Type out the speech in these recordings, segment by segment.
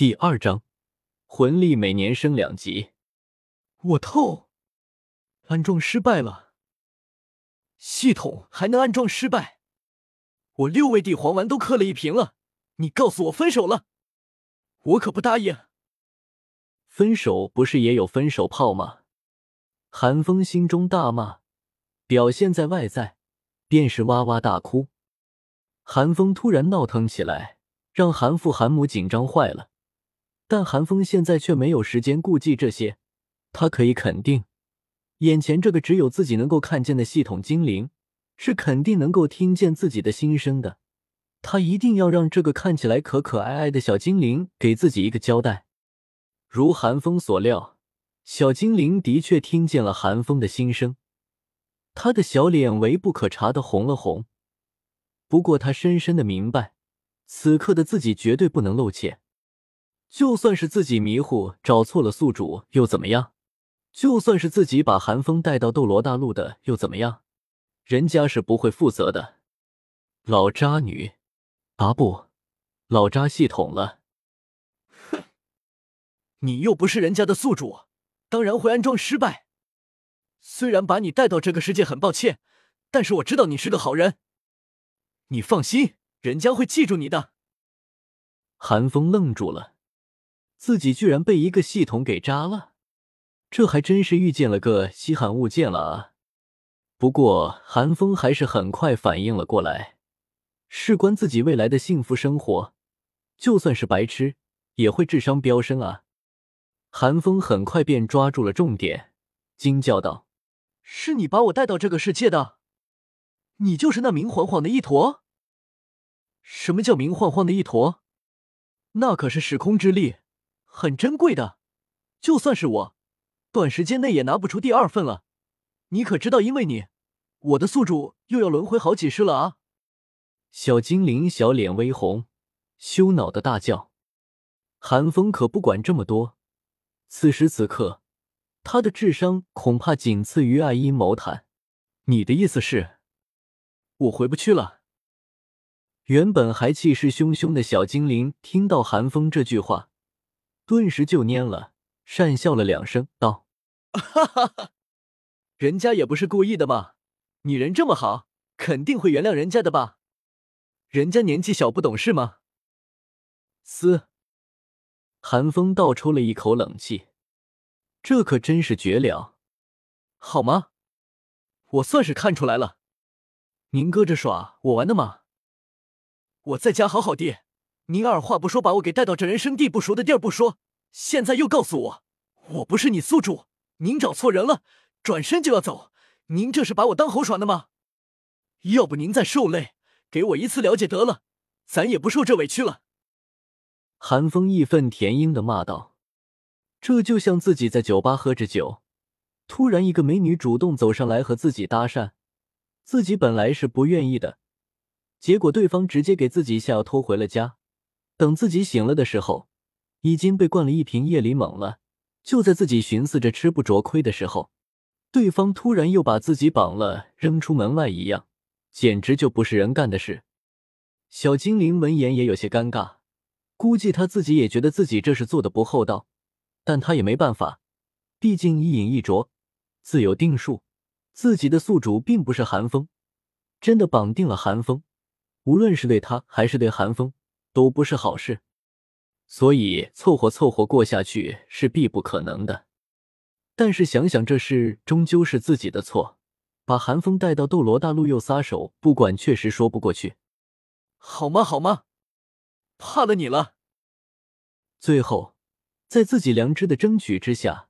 第二章，魂力每年升两级。我透，安装失败了。系统还能安装失败？我六味地黄丸都磕了一瓶了，你告诉我分手了，我可不答应。分手不是也有分手炮吗？韩风心中大骂，表现在外在便是哇哇大哭。韩风突然闹腾起来，让韩父韩母紧张坏了。但韩风现在却没有时间顾忌这些，他可以肯定，眼前这个只有自己能够看见的系统精灵，是肯定能够听见自己的心声的。他一定要让这个看起来可可爱爱的小精灵给自己一个交代。如韩风所料，小精灵的确听见了韩风的心声，他的小脸微不可察的红了红。不过他深深的明白，此刻的自己绝对不能露怯。就算是自己迷糊找错了宿主又怎么样？就算是自己把韩风带到斗罗大陆的又怎么样？人家是不会负责的。老渣女，啊不，老渣系统了。哼，你又不是人家的宿主，当然会安装失败。虽然把你带到这个世界很抱歉，但是我知道你是个好人。你放心，人家会记住你的。韩风愣住了。自己居然被一个系统给扎了，这还真是遇见了个稀罕物件了啊！不过韩风还是很快反应了过来，事关自己未来的幸福生活，就算是白痴也会智商飙升啊！韩风很快便抓住了重点，惊叫道：“是你把我带到这个世界的？你就是那明晃晃的一坨？什么叫明晃晃的一坨？那可是时空之力！”很珍贵的，就算是我，短时间内也拿不出第二份了。你可知道，因为你，我的宿主又要轮回好几世了啊！小精灵小脸微红，羞恼的大叫。韩风可不管这么多，此时此刻，他的智商恐怕仅次于爱因毛坦。你的意思是，我回不去了？原本还气势汹汹的小精灵听到韩风这句话。顿时就蔫了，讪笑了两声，道：“哈哈哈，人家也不是故意的嘛，你人这么好，肯定会原谅人家的吧？人家年纪小不懂事吗？”嘶，寒风倒抽了一口冷气，这可真是绝了，好吗？我算是看出来了，您搁这耍我玩的吗？我在家好好的。您二话不说把我给带到这人生地不熟的地儿不说，现在又告诉我我不是你宿主，您找错人了，转身就要走，您这是把我当猴耍呢吗？要不您再受累，给我一次了解得了，咱也不受这委屈了。韩风义愤填膺的骂道：“这就像自己在酒吧喝着酒，突然一个美女主动走上来和自己搭讪，自己本来是不愿意的，结果对方直接给自己一下药拖回了家。”等自己醒了的时候，已经被灌了一瓶夜里猛了。就在自己寻思着吃不着亏的时候，对方突然又把自己绑了，扔出门外一样，简直就不是人干的事。小精灵闻言也有些尴尬，估计他自己也觉得自己这是做的不厚道，但他也没办法，毕竟一饮一啄，自有定数。自己的宿主并不是寒风，真的绑定了寒风，无论是对他还是对寒风。都不是好事，所以凑合凑合过下去是必不可能的。但是想想这事终究是自己的错，把寒风带到斗罗大陆又撒手不管，确实说不过去。好吗？好吗？怕了你了。最后，在自己良知的争取之下，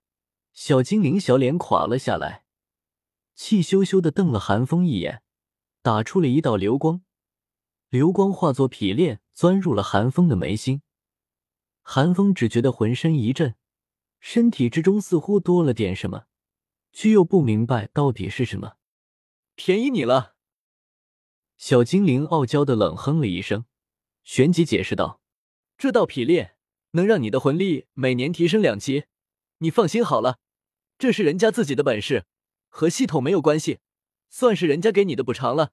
小精灵小脸垮了下来，气羞羞的瞪了寒风一眼，打出了一道流光。流光化作匹链，钻入了寒风的眉心。寒风只觉得浑身一震，身体之中似乎多了点什么，却又不明白到底是什么。便宜你了！小精灵傲娇的冷哼了一声，旋即解释道：“这道匹链能让你的魂力每年提升两级，你放心好了，这是人家自己的本事，和系统没有关系，算是人家给你的补偿了。”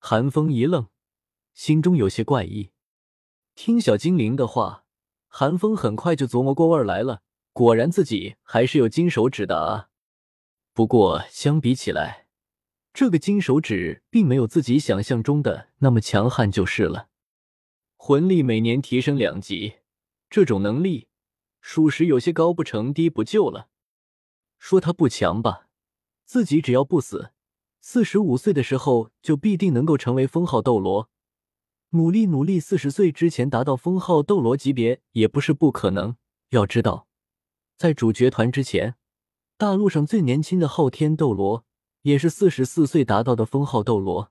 寒风一愣，心中有些怪异。听小精灵的话，韩风很快就琢磨过味儿来了，果然自己还是有金手指的啊。不过相比起来，这个金手指并没有自己想象中的那么强悍，就是了。魂力每年提升两级，这种能力属实有些高不成低不就了。说他不强吧，自己只要不死，四十五岁的时候就必定能够成为封号斗罗。努力努力，四十岁之前达到封号斗罗级别也不是不可能。要知道，在主角团之前，大陆上最年轻的昊天斗罗也是四十四岁达到的封号斗罗。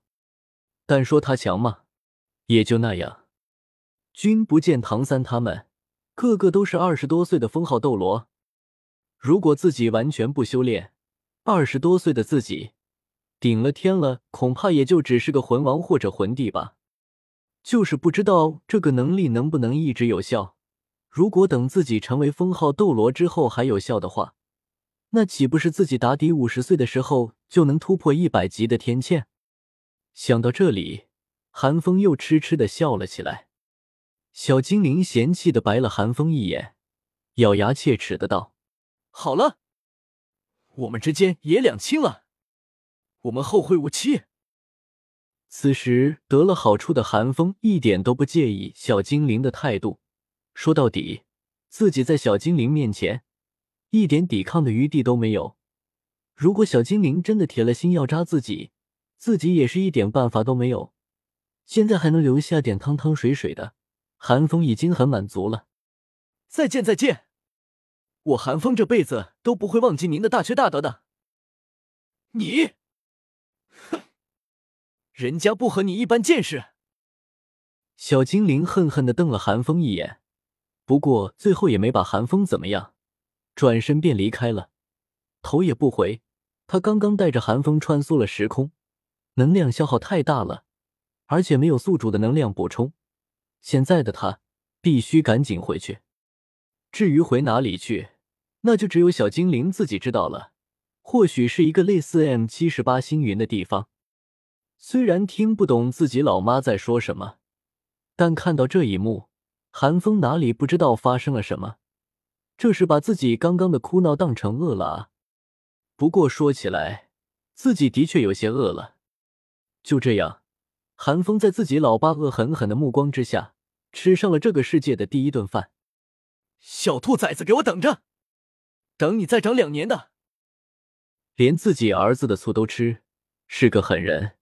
但说他强吗？也就那样。君不见唐三他们个个都是二十多岁的封号斗罗。如果自己完全不修炼，二十多岁的自己顶了天了，恐怕也就只是个魂王或者魂帝吧。就是不知道这个能力能不能一直有效。如果等自己成为封号斗罗之后还有效的话，那岂不是自己打底五十岁的时候就能突破一百级的天堑？想到这里，韩风又痴痴的笑了起来。小精灵嫌弃的白了韩风一眼，咬牙切齿的道：“好了，我们之间也两清了，我们后会无期。”此时得了好处的韩风一点都不介意小精灵的态度。说到底，自己在小精灵面前一点抵抗的余地都没有。如果小精灵真的铁了心要扎自己，自己也是一点办法都没有。现在还能留下点汤汤水水的，韩风已经很满足了。再见，再见！我韩风这辈子都不会忘记您的大缺大德的。你。人家不和你一般见识。小精灵恨恨的瞪了韩风一眼，不过最后也没把韩风怎么样，转身便离开了，头也不回。他刚刚带着韩风穿梭了时空，能量消耗太大了，而且没有宿主的能量补充，现在的他必须赶紧回去。至于回哪里去，那就只有小精灵自己知道了。或许是一个类似 M 七十八星云的地方。虽然听不懂自己老妈在说什么，但看到这一幕，韩风哪里不知道发生了什么？这是把自己刚刚的哭闹当成饿了啊！不过说起来，自己的确有些饿了。就这样，韩风在自己老爸恶狠狠的目光之下，吃上了这个世界的第一顿饭。小兔崽子，给我等着！等你再长两年的，连自己儿子的醋都吃，是个狠人。